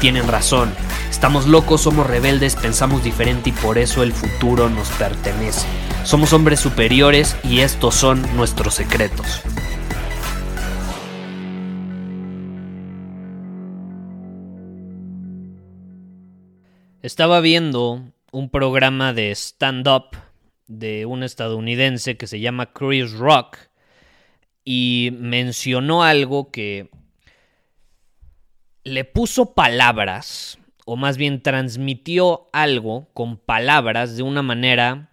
tienen razón. Estamos locos, somos rebeldes, pensamos diferente y por eso el futuro nos pertenece. Somos hombres superiores y estos son nuestros secretos. Estaba viendo un programa de stand-up de un estadounidense que se llama Chris Rock y mencionó algo que le puso palabras, o más bien transmitió algo con palabras de una manera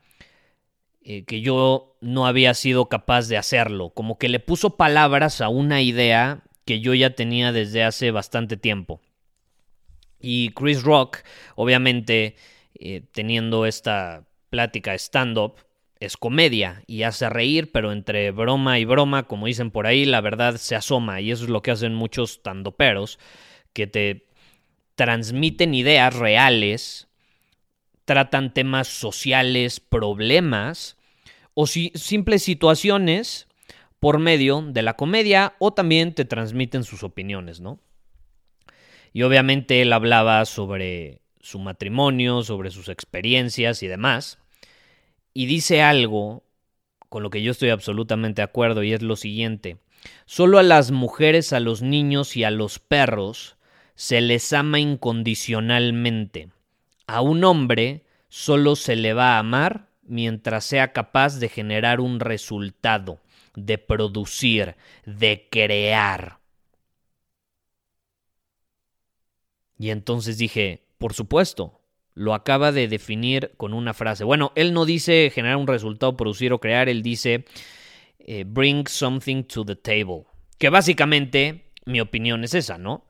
eh, que yo no había sido capaz de hacerlo, como que le puso palabras a una idea que yo ya tenía desde hace bastante tiempo. Y Chris Rock, obviamente, eh, teniendo esta plática stand-up, es comedia y hace reír, pero entre broma y broma, como dicen por ahí, la verdad se asoma y eso es lo que hacen muchos stand-uperos, que te transmiten ideas reales, tratan temas sociales, problemas o si, simples situaciones por medio de la comedia o también te transmiten sus opiniones, ¿no? Y obviamente él hablaba sobre su matrimonio, sobre sus experiencias y demás. Y dice algo con lo que yo estoy absolutamente de acuerdo y es lo siguiente. Solo a las mujeres, a los niños y a los perros se les ama incondicionalmente. A un hombre solo se le va a amar mientras sea capaz de generar un resultado, de producir, de crear. Y entonces dije, por supuesto, lo acaba de definir con una frase. Bueno, él no dice generar un resultado, producir o crear, él dice eh, bring something to the table. Que básicamente mi opinión es esa, ¿no?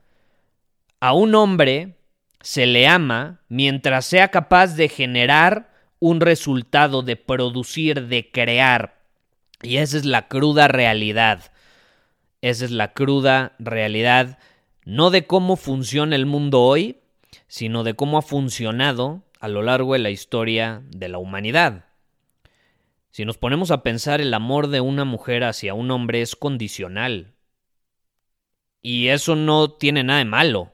A un hombre se le ama mientras sea capaz de generar un resultado, de producir, de crear. Y esa es la cruda realidad. Esa es la cruda realidad no de cómo funciona el mundo hoy, sino de cómo ha funcionado a lo largo de la historia de la humanidad. Si nos ponemos a pensar, el amor de una mujer hacia un hombre es condicional. Y eso no tiene nada de malo.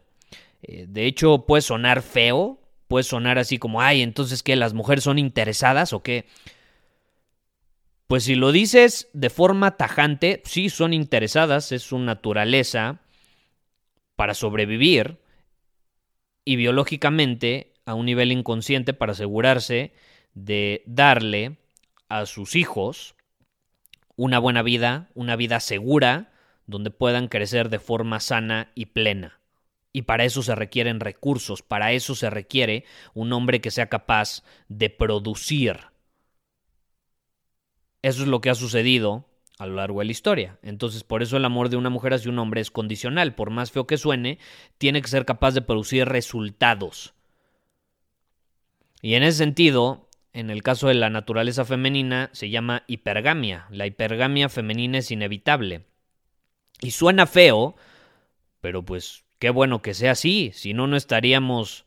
Eh, de hecho, puede sonar feo, puede sonar así como, ay, entonces que las mujeres son interesadas o qué. Pues si lo dices de forma tajante, sí son interesadas, es su naturaleza, para sobrevivir y biológicamente a un nivel inconsciente para asegurarse de darle a sus hijos una buena vida, una vida segura, donde puedan crecer de forma sana y plena. Y para eso se requieren recursos, para eso se requiere un hombre que sea capaz de producir. Eso es lo que ha sucedido a lo largo de la historia. Entonces, por eso el amor de una mujer hacia un hombre es condicional. Por más feo que suene, tiene que ser capaz de producir resultados. Y en ese sentido, en el caso de la naturaleza femenina, se llama hipergamia. La hipergamia femenina es inevitable. Y suena feo, pero pues qué bueno que sea así. Si no, no estaríamos...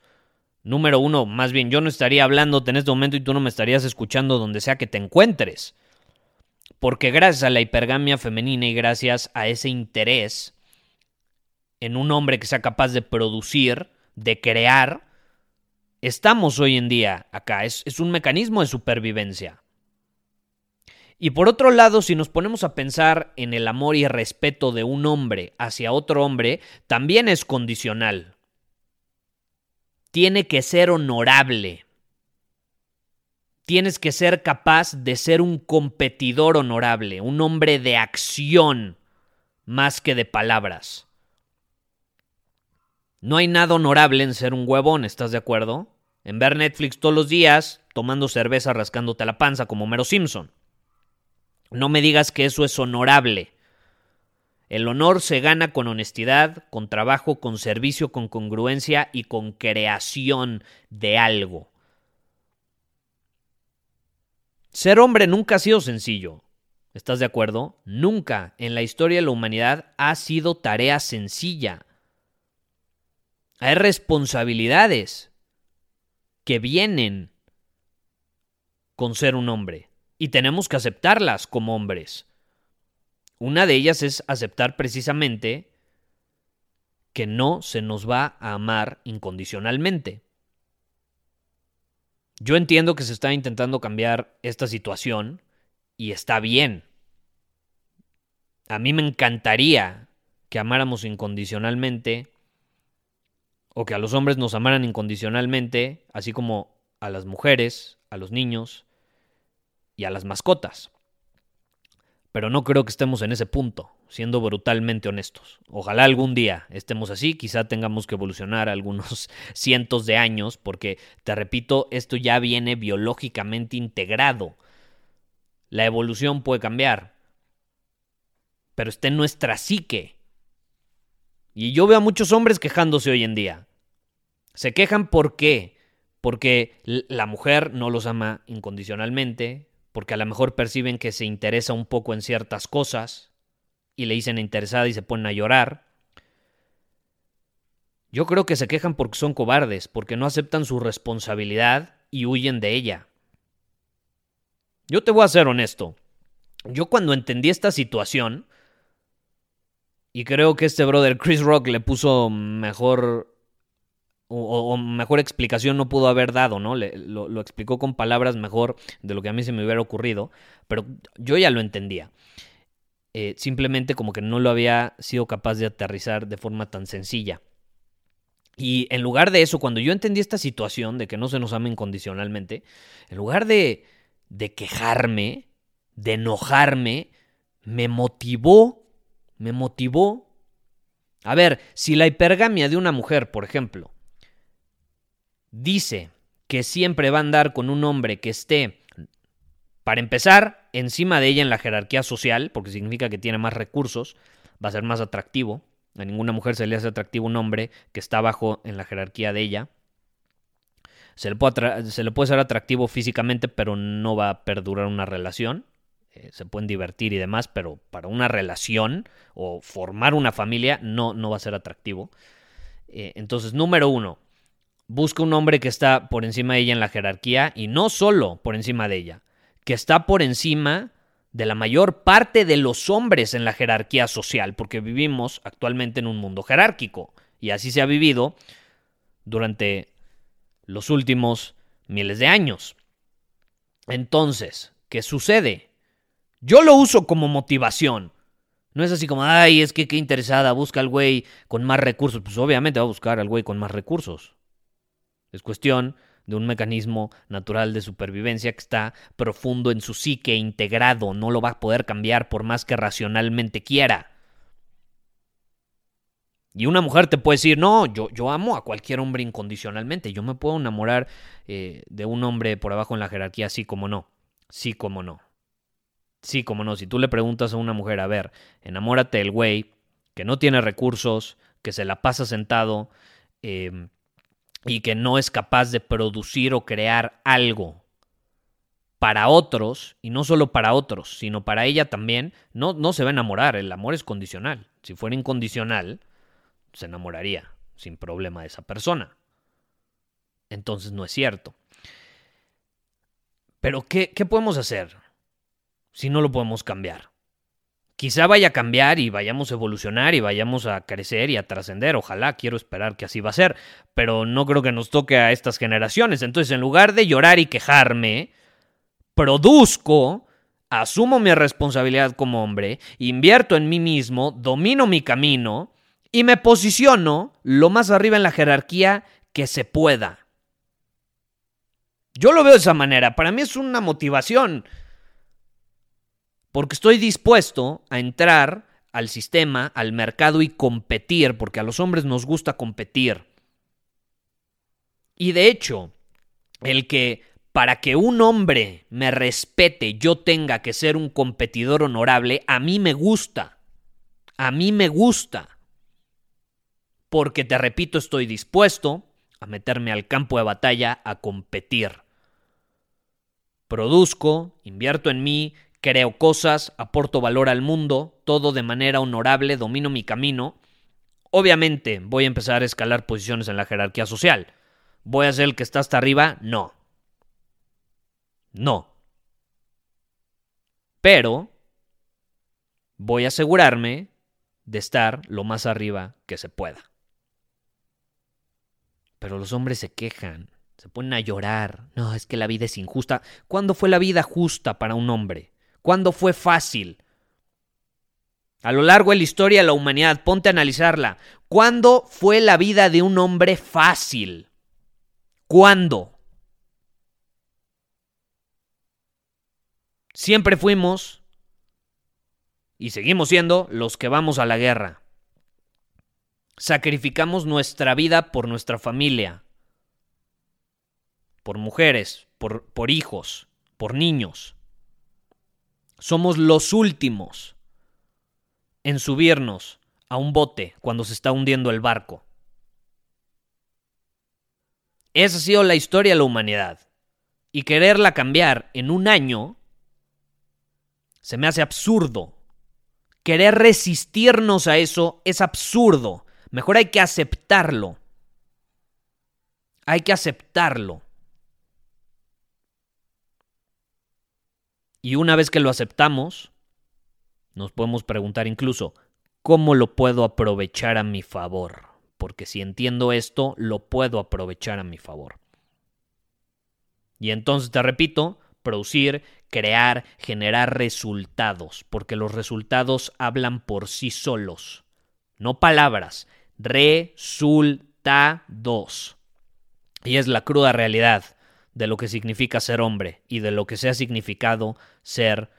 Número uno, más bien yo no estaría hablándote en este momento y tú no me estarías escuchando donde sea que te encuentres porque gracias a la hipergamia femenina y gracias a ese interés en un hombre que sea capaz de producir, de crear, estamos hoy en día acá. Es, es, un mecanismo de supervivencia. Y por otro lado, si nos ponemos a pensar en el amor y respeto de un hombre hacia otro hombre, también es condicional. Tiene que ser honorable. Tienes que ser capaz de ser un competidor honorable, un hombre de acción más que de palabras. No hay nada honorable en ser un huevón, ¿estás de acuerdo? en ver Netflix todos los días, tomando cerveza, rascándote la panza como Mero Simpson. No me digas que eso es honorable. El honor se gana con honestidad, con trabajo, con servicio, con congruencia y con creación de algo. Ser hombre nunca ha sido sencillo. ¿Estás de acuerdo? Nunca en la historia de la humanidad ha sido tarea sencilla. Hay responsabilidades que vienen con ser un hombre y tenemos que aceptarlas como hombres. Una de ellas es aceptar precisamente que no se nos va a amar incondicionalmente. Yo entiendo que se está intentando cambiar esta situación y está bien. A mí me encantaría que amáramos incondicionalmente o que a los hombres nos amaran incondicionalmente, así como a las mujeres, a los niños y a las mascotas. Pero no creo que estemos en ese punto, siendo brutalmente honestos. Ojalá algún día estemos así, quizá tengamos que evolucionar algunos cientos de años, porque, te repito, esto ya viene biológicamente integrado. La evolución puede cambiar, pero está en nuestra psique. Y yo veo a muchos hombres quejándose hoy en día. Se quejan por qué? Porque la mujer no los ama incondicionalmente, porque a lo mejor perciben que se interesa un poco en ciertas cosas y le dicen interesada y se ponen a llorar. Yo creo que se quejan porque son cobardes, porque no aceptan su responsabilidad y huyen de ella. Yo te voy a ser honesto. Yo cuando entendí esta situación, y creo que este brother Chris Rock le puso mejor o, mejor explicación no pudo haber dado, ¿no? lo, explicó con palabras mejor de lo que a mí se me hubiera ocurrido, pero yo ya lo entendía. Eh, simplemente como que no lo había sido capaz de aterrizar de forma tan sencilla. Y en lugar de eso, cuando yo entendí esta situación de que no se nos ama incondicionalmente, en lugar de, de quejarme, de enojarme, me motivó, me motivó. A ver, si la hipergamia de una mujer, por ejemplo, dice que siempre va a andar con un hombre que esté, para empezar, encima de ella en la jerarquía social, porque significa que tiene más recursos, va a ser más atractivo. A ninguna mujer se le hace atractivo un hombre que está abajo en la jerarquía de ella. Se le puede, se le puede ser atractivo físicamente, pero no va a perdurar una relación. Eh, se pueden divertir y demás, pero para una relación o formar una familia no, no va a ser atractivo. Eh, entonces, número uno, busca un hombre que está por encima de ella en la jerarquía y no solo por encima de ella, que está por encima de la mayor parte de los hombres en la jerarquía social, porque vivimos actualmente en un mundo jerárquico y así se ha vivido durante los últimos miles de años. Entonces, ¿qué sucede? Yo lo uso como motivación. No es así como, ay, es que qué interesada, busca al güey con más recursos. Pues obviamente va a buscar al güey con más recursos. Es cuestión de un mecanismo natural de supervivencia que está profundo en su psique, integrado, no lo va a poder cambiar por más que racionalmente quiera. Y una mujer te puede decir, no, yo, yo amo a cualquier hombre incondicionalmente, yo me puedo enamorar eh, de un hombre por abajo en la jerarquía, sí como no, sí como no. Sí como no, si tú le preguntas a una mujer, a ver, enamórate del güey que no tiene recursos, que se la pasa sentado, eh, y que no es capaz de producir o crear algo para otros, y no solo para otros, sino para ella también, no, no se va a enamorar, el amor es condicional. Si fuera incondicional, se enamoraría sin problema de esa persona. Entonces no es cierto. Pero ¿qué, qué podemos hacer si no lo podemos cambiar? Quizá vaya a cambiar y vayamos a evolucionar y vayamos a crecer y a trascender. Ojalá, quiero esperar que así va a ser, pero no creo que nos toque a estas generaciones. Entonces, en lugar de llorar y quejarme, produzco, asumo mi responsabilidad como hombre, invierto en mí mismo, domino mi camino y me posiciono lo más arriba en la jerarquía que se pueda. Yo lo veo de esa manera, para mí es una motivación porque estoy dispuesto a entrar al sistema, al mercado y competir, porque a los hombres nos gusta competir. Y de hecho, el que para que un hombre me respete yo tenga que ser un competidor honorable, a mí me gusta. A mí me gusta. Porque te repito, estoy dispuesto a meterme al campo de batalla a competir. Produzco, invierto en mí, creo cosas, aporto valor al mundo, todo de manera honorable, domino mi camino. Obviamente voy a empezar a escalar posiciones en la jerarquía social. ¿Voy a ser el que está hasta arriba? No. No. Pero voy a asegurarme de estar lo más arriba que se pueda. Pero los hombres se quejan, se ponen a llorar. No, es que la vida es injusta. ¿Cuándo fue la vida justa para un hombre? ¿Cuándo fue fácil? A lo largo de la historia de la humanidad, ponte a analizarla. ¿Cuándo fue la vida de un hombre fácil? ¿Cuándo? Siempre fuimos y seguimos siendo los que vamos a la guerra. Sacrificamos nuestra vida por nuestra familia, por mujeres, por, por hijos, por niños. Somos los últimos en subirnos a un bote cuando se está hundiendo el barco. Esa ha sido la historia de la humanidad. Y quererla cambiar en un año se me hace absurdo. Querer resistirnos a eso es absurdo. Mejor hay que aceptarlo. Hay que aceptarlo. Y una vez que lo aceptamos, nos podemos preguntar incluso, ¿cómo lo puedo aprovechar a mi favor? Porque si entiendo esto, lo puedo aprovechar a mi favor. Y entonces te repito, producir, crear, generar resultados, porque los resultados hablan por sí solos, no palabras, resultados. Y es la cruda realidad de lo que significa ser hombre y de lo que se ha significado ser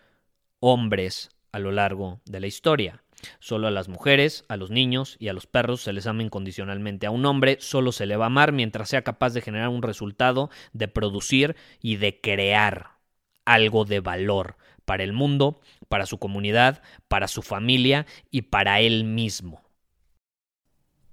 hombres a lo largo de la historia. Solo a las mujeres, a los niños y a los perros se les ama incondicionalmente. A un hombre solo se le va a amar mientras sea capaz de generar un resultado, de producir y de crear algo de valor para el mundo, para su comunidad, para su familia y para él mismo.